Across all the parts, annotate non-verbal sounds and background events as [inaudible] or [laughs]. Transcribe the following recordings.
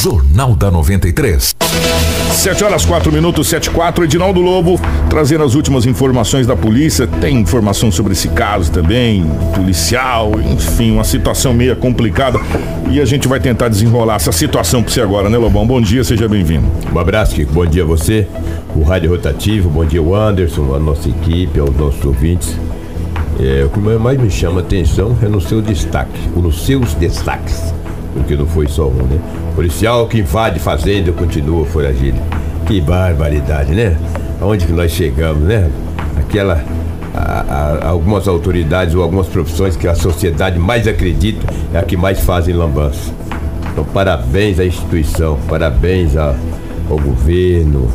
Jornal da 93. 7 horas 4 minutos, 7 4. Edinaldo Lobo trazendo as últimas informações da polícia. Tem informação sobre esse caso também, policial, enfim, uma situação meio complicada. E a gente vai tentar desenrolar essa situação para você agora, né, Lobão? Bom dia, seja bem-vindo. Um abraço, Kiko. Bom dia a você, o Rádio Rotativo, bom dia o Anderson, a nossa equipe, aos nossos ouvintes. É, o que mais me chama a atenção é no seu destaque, nos seus destaques, porque não foi só um, né? Policial que invade fazenda continua foragido. Que barbaridade, né? Aonde que nós chegamos, né? Aquela. A, a, algumas autoridades ou algumas profissões que a sociedade mais acredita é a que mais fazem lambança. Então, parabéns à instituição, parabéns a, ao governo,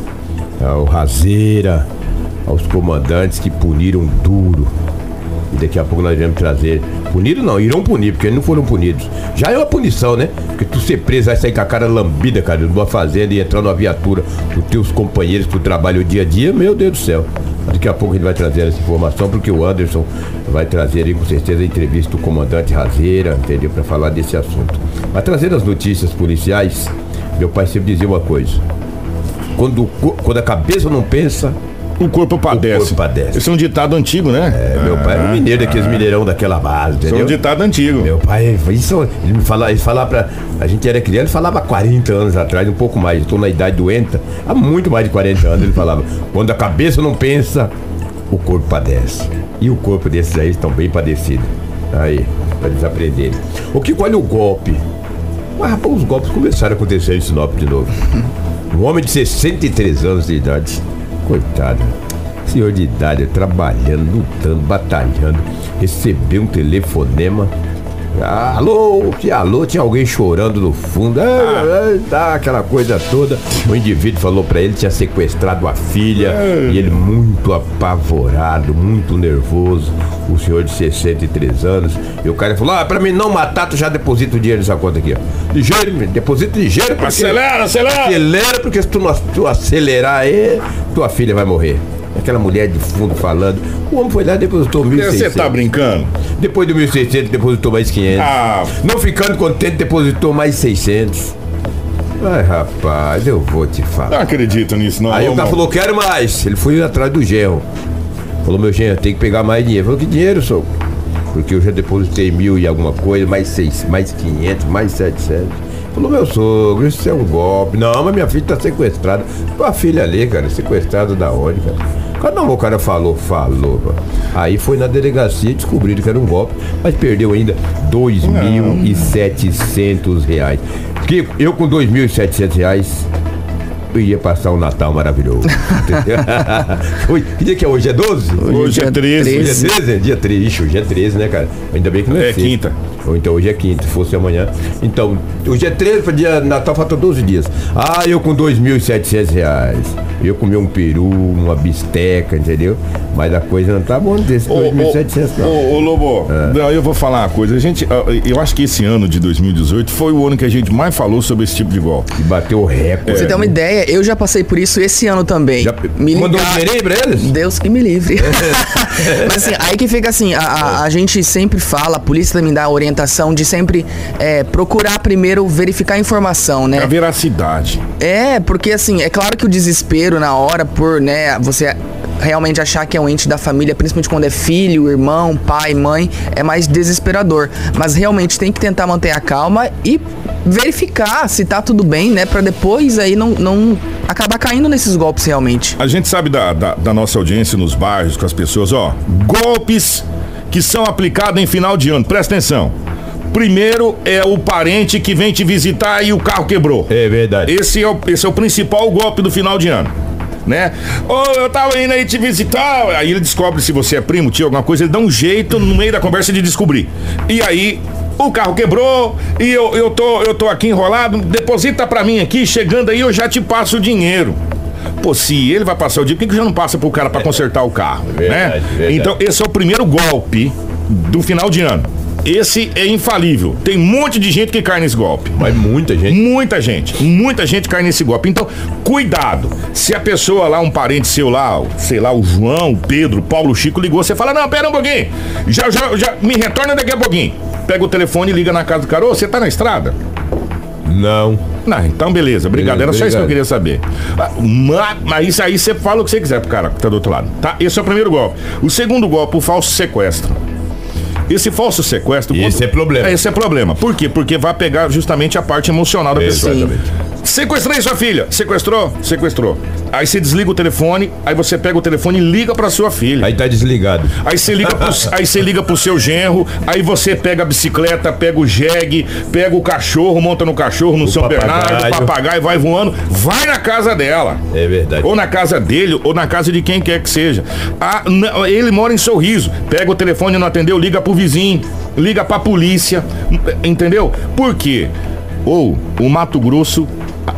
ao Razeira, aos comandantes que puniram duro e daqui a pouco nós vamos trazer. Punido não, irão punir, porque eles não foram punidos. Já é uma punição, né? Porque tu ser preso vai sair com a cara lambida, cara, numa fazenda e entrar numa viatura os teus companheiros que tu o dia a dia, meu Deus do céu. Daqui a pouco ele vai trazer essa informação, porque o Anderson vai trazer aí com certeza a entrevista do comandante Razeira, entendeu? Para falar desse assunto. Mas trazer as notícias policiais, meu pai sempre dizia uma coisa. Quando, quando a cabeça não pensa, o corpo padece. O corpo padece. Esse é um ditado antigo, né? É, meu pai era um mineiro daqueles mineirão daquela base, entendeu? Isso é um ditado antigo. Meu pai, isso, ele me falava, ele falava pra. A gente era criança, ele falava há 40 anos atrás, um pouco mais. Estou na idade doenta, há muito mais de 40 anos ele falava. [laughs] Quando a cabeça não pensa, o corpo padece. E o corpo desses aí estão bem padecidos. Aí, para eles aprenderem. O que olha o golpe? Mas rapaz, os golpes começaram a acontecer em Sinop de novo. [laughs] Um homem de 63 anos de idade Coitado. Senhor de idade, trabalhando, lutando, batalhando, recebeu um telefonema. Alô, que alô, tinha alguém chorando no fundo, ah, ah, tá, aquela coisa toda. O indivíduo falou para ele tinha sequestrado a filha ah. e ele muito apavorado, muito nervoso. O senhor de 63 anos. E o cara falou: Ah, pra mim não matar, tu já deposita o dinheiro nessa conta aqui, ó. Ligeiro, deposita ligeiro. Porque... Acelera, acelera! Acelera, porque se tu não tu acelerar aí, tua filha vai morrer. Aquela mulher de fundo falando. O homem foi lá e depositou 1.600. Você tá brincando? Depois do 1.600, depositou mais 500. Ah. Não ficando contente, depositou mais 600. Ai, rapaz, eu vou te falar. Não acredito nisso, não. Aí o cara falou, quero mais. Ele foi atrás do genro. Falou, meu genro, tem que pegar mais dinheiro. Falou, que dinheiro, sou? Porque eu já depositei mil e alguma coisa, mais seis, mais 500, mais 700. Falou, meu sogro, isso é um golpe. Não, mas minha filha tá sequestrada. Tua filha ali, cara, sequestrada da onde, cara? Um o cara falou, falou. Aí foi na delegacia descobriram que era um golpe, mas perdeu ainda dois mil e setecentos reais. Porque eu com dois mil e setecentos reais eu ia passar um Natal maravilhoso. [laughs] que dia que é hoje? É 12? Hoje, hoje é 13. Hoje é 13? Dia 13. Ixi, hoje é 13, né, cara? Ainda bem que não é, é quinta. Ou então hoje é quinta, se fosse amanhã. Então, hoje é 13, para dia Natal falta 12 dias. Ah, eu com 2.700 reais. Eu comi um peru, uma bisteca, entendeu? Mas a coisa não tá boa desse 2.700 não. Ô, ô Lobo, é. não, eu vou falar uma coisa. A gente, eu acho que esse ano de 2018 foi o ano que a gente mais falou sobre esse tipo de golpe. E bateu recorde. Você tem uma ideia? Eu já passei por isso esse ano também. Já me mandou um dinheiro pra eles? Deus que me livre. [laughs] Mas assim, aí que fica assim, a, a, a, gente sempre fala, a polícia também dá orientação de sempre é, procurar primeiro verificar a informação, né? A veracidade. É, porque assim, é claro que o desespero na hora por, né, você realmente achar que é um ente da família, principalmente quando é filho, irmão, pai, mãe, é mais desesperador. Mas realmente tem que tentar manter a calma e verificar se tá tudo bem, né? Pra depois aí não, não acabar caindo nesses golpes realmente. A gente sabe da, da, da nossa audiência nos bairros com as pessoas, ó, golpes que são aplicados em final de ano. Presta atenção. Primeiro é o parente que vem te visitar e o carro quebrou. É verdade. Esse é o, esse é o principal golpe do final de ano né? Ô, oh, eu tava indo aí te visitar. Aí ele descobre se você é primo, tio, alguma coisa, ele dá um jeito no meio da conversa de descobrir. E aí, o carro quebrou e eu, eu, tô, eu tô aqui enrolado, deposita pra mim aqui, chegando aí eu já te passo o dinheiro. Pô, se ele vai passar o dinheiro, por que, que já não passa pro cara para consertar o carro? Verdade, né? Verdade. Então, esse é o primeiro golpe do final de ano. Esse é infalível. Tem um monte de gente que cai nesse golpe. Mas muita gente. Muita gente. Muita gente cai nesse golpe. Então, cuidado. Se a pessoa lá, um parente seu lá, sei lá, o João, o Pedro, o Paulo Chico ligou, você fala: Não, pera um pouquinho. Já, já, já, me retorna daqui a pouquinho. Pega o telefone e liga na casa do cara. Ô, você tá na estrada? Não. Não, então beleza, obrigado. Era só isso que eu queria saber. Ah, ma- Mas isso aí você fala o que você quiser pro cara que tá do outro lado. Tá? Esse é o primeiro golpe. O segundo golpe, o falso sequestro. Esse falso sequestro. Esse quando- é problema. Esse é problema. Por quê? Porque vai pegar justamente a parte emocional da pessoa. Exatamente. Sequestrei sua filha. Sequestrou? Sequestrou. Aí você desliga o telefone, aí você pega o telefone e liga pra sua filha. Aí tá desligado. Aí você liga pro, [laughs] aí você liga pro seu genro, aí você pega a bicicleta, pega o jegue, pega o cachorro, monta no cachorro, no São Bernardo, papagaio. papagaio, vai voando, vai na casa dela. É verdade. Ou na casa dele, ou na casa de quem quer que seja. Ah, n- ele mora em Sorriso. Pega o telefone, não atendeu, liga pro vizinho, liga pra polícia. Entendeu? Por quê? Ou o Mato Grosso,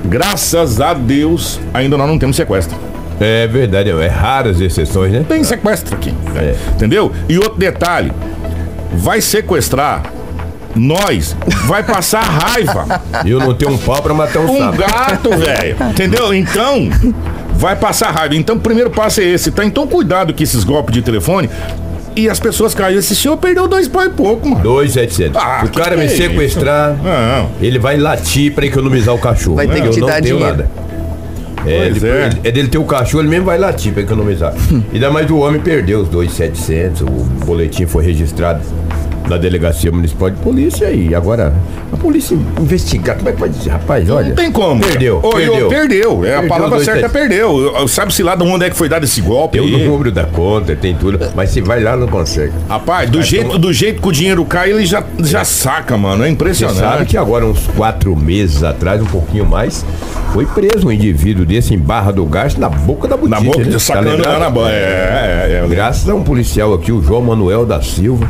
graças a Deus, ainda nós não temos sequestro. É verdade, é raras exceções, né? Tem sequestro aqui. É. Entendeu? E outro detalhe: vai sequestrar nós, vai passar raiva. [laughs] Eu não tenho um pau pra matar um, Um sapo. gato, velho. Entendeu? Então, vai passar raiva. Então, o primeiro passo é esse, tá? Então, cuidado com esses golpes de telefone. E as pessoas caem. Esse senhor perdeu dois pau e pouco, mano. 2,700. Ah, Se o que cara que me é sequestrar, Não. ele vai latir pra economizar o cachorro. Vai ter que eu te não dar tenho dinheiro. nada. É, ele- é. ele- é dele ter o cachorro, ele mesmo vai latir pra economizar. Ainda mais o homem perdeu os 2,700, o boletim foi registrado na delegacia municipal de polícia e agora a polícia investigar. Como é que vai dizer? Rapaz, olha. Não tem como. Perdeu. Ô, eu- perdeu. perdeu. É, a Perdeu palavra dois certa é sete. perdeu. Eu- Sabe-se lá de onde é que foi dado esse golpe Tem o número da conta, tem tudo. Mas se vai lá, não consegue. Rapaz, do jeito, toma- do jeito que o dinheiro cai, ele já, já saca, mano. É Você impressionante. sabe que agora, uns quatro meses atrás, um pouquinho mais, foi preso um indivíduo desse em Barra do Garço, na boca da botija. Na boca, né? Tá sacando lembrado? lá na banha. É, é, é. Graças a um policial aqui, o João Manuel da Silva,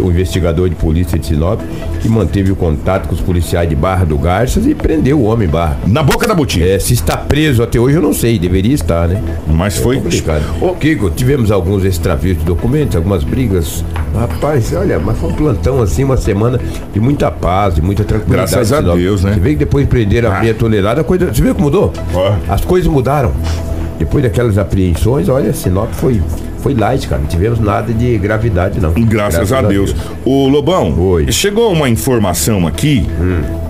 um investigador de polícia de Sinop, que manteve o contato com os policiais de Barra do Garças e prendeu o homem em Barra. Na boca da botija. É, se está preso até hoje, eu não sei, deveria estar, né? Mas foi. Complicado. Ô, Kiko, tivemos alguns extravios de documentos, algumas brigas. Rapaz, olha, mas foi um plantão assim, uma semana de muita paz, de muita tranquilidade. Graças a Sinop. Deus, né? Você vê que depois prenderam a Ah. meia tonelada, a coisa. Você viu que mudou? Ó. As coisas mudaram. Depois daquelas apreensões, olha, Sinop foi, foi light, cara. Não tivemos nada de gravidade, não. Graças, a, Deus. Ô Lobão, Oi. Hum. chegou uma informação aqui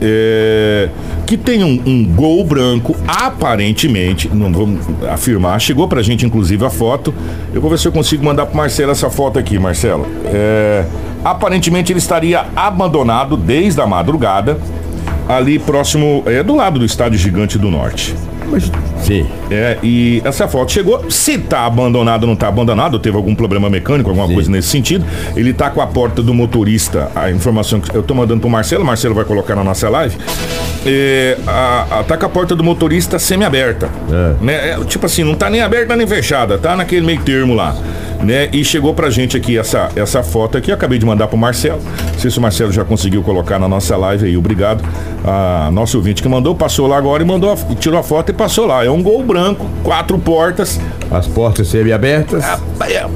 é, que tem um, um gol branco, aparentemente, não vamos afirmar, chegou pra gente inclusive a foto. Eu vou ver se eu consigo mandar pro Marcelo essa foto aqui, Marcelo. É, aparentemente ele estaria abandonado desde a madrugada, ali próximo, é, do lado do Estádio Gigante do Norte. Mas, sim. É, e essa foto chegou. Se tá abandonado ou não tá abandonado, teve algum problema mecânico, alguma Sim. coisa nesse sentido. Ele tá com a porta do motorista, a informação que eu tô mandando pro Marcelo, Marcelo vai colocar na nossa live. É, a, a- tá com a porta do motorista semi-aberta. É. Né? É, tipo assim, não tá nem aberta nem fechada, tá naquele meio termo lá. Né? E chegou pra gente aqui essa, essa foto aqui, eu acabei de mandar pro Marcelo. Não sei se o Marcelo já conseguiu colocar na nossa live aí, obrigado. A nosso ouvinte que mandou, passou lá agora e mandou, a- tirou a foto e passou lá. É um gol branco, quatro portas. As portas semi-abertas.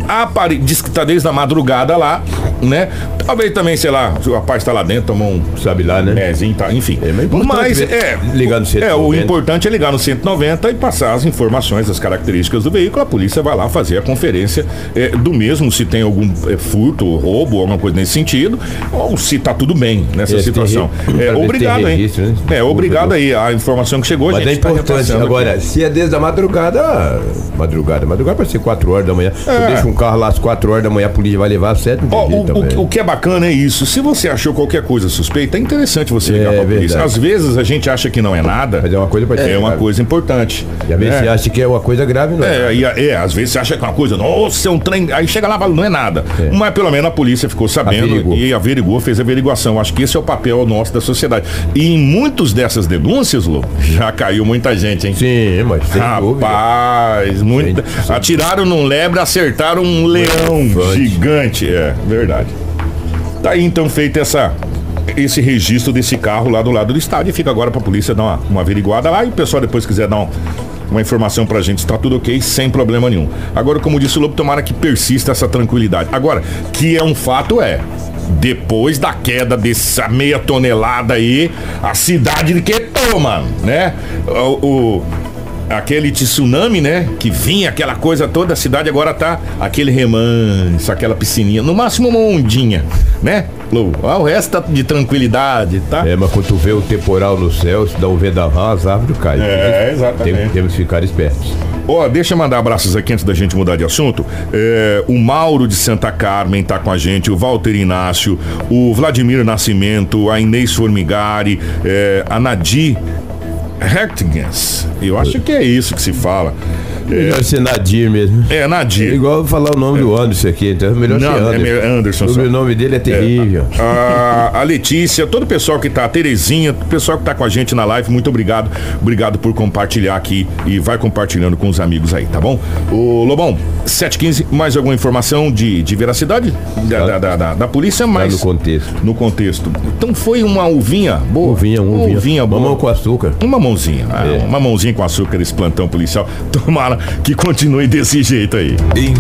A parede diz que tá desde a madrugada lá, né? Talvez também, sei lá, o rapaz tá lá dentro, tomou um Sabe lá, né? Mezinho, tá, enfim. É, mas é mas ver- é. ligar no É, o 190. importante é ligar no 190 e passar as informações, as características do veículo. A polícia vai lá fazer a conferência é, do mesmo, se tem algum é, furto, roubo, alguma coisa nesse sentido, ou se tá tudo bem nessa É, situação. É, obrigado registro, né? É, obrigado aí. A informação que chegou, Mas gente. é tá importante. repassando Agora, aqui. se é desde a madrugada, madrugada, madrugada pode ser 4 horas da manhã. É. Eu deixo um carro lá às 4 horas da manhã, a polícia vai levar às 7 não tem Ó, o, também. o- o que é bacana é isso. Se você achou qualquer coisa suspeita, é interessante você ligar É pra polícia. verdade. Às vezes a gente acha que não é nada. Mas é uma coisa pra É uma coisa importante. E às vezes né? você acha que é uma coisa grave, não É, e, é, às vezes você acha que é uma coisa, nossa, é um trem. Aí chega lá e fala, não é nada. É. Mas pelo menos a polícia ficou sabendo Averigou. e averigou, fez a averiguação. Acho que esse é o papel nosso da sociedade. E em muitos dessas denúncias, Lu, já caiu muita gente, hein? Sim, mas sem. Rapaz, muita. Atiraram num lebre, acertaram um leão gigante. É, verdade. Tá aí então feito essa. Esse registro desse carro lá do lado do estádio. Fica agora pra polícia dar uma, uma averiguada lá. E o pessoal depois quiser dar um- uma informação pra gente, está tudo ok, sem problema nenhum. Agora, como disse o Lobo, tomara que persista essa tranquilidade. Agora, que é um fato, é. Depois da queda dessa meia tonelada aí, a cidade de Quetou, mano, né? O, o- aquele tsunami, né? Que vinha aquela coisa toda, a cidade agora tá aquele remanso, aquela piscininha, no máximo uma ondinha, né? Lou? O resto tá de tranquilidade, tá? É, mas quando tu vê o temporal no céu, se dá um vendaval, as árvores caem. É, exatamente. Tem- temos que ficar espertos. Ó, deixa eu mandar abraços aqui antes da gente mudar de assunto. É, o Mauro de Santa Carmen tá com a gente, o Walter Inácio, o Vladimir Nascimento, a Inês Formigari, é, a Nadir Hertigens. Eu acho que é isso que se fala. Melhor ser Nadir mesmo. É, É Nadir. igual falar o nome do Anderson aqui, então é melhor Não, ser é Anderson. melhor Anderson O sobrenome dele é terrível. A, a Letícia, todo o pessoal que tá, a Terezinha, o pessoal que tá com a gente na live, muito obrigado. Obrigado por compartilhar aqui e vai compartilhando com os amigos aí, tá bom? O Lobão, 715, mais alguma informação de, de veracidade da, da, da, da- da polícia, Tá mas no contexto. no contexto. Então foi uma uvinha boa. Uvinha, uvinha. Uvinha boa. Mamão com açúcar. Uma mãozinha, ah, É. uma mãozinha com açúcar esse plantão policial. [laughs] Tomara que continue desse jeito aí. Info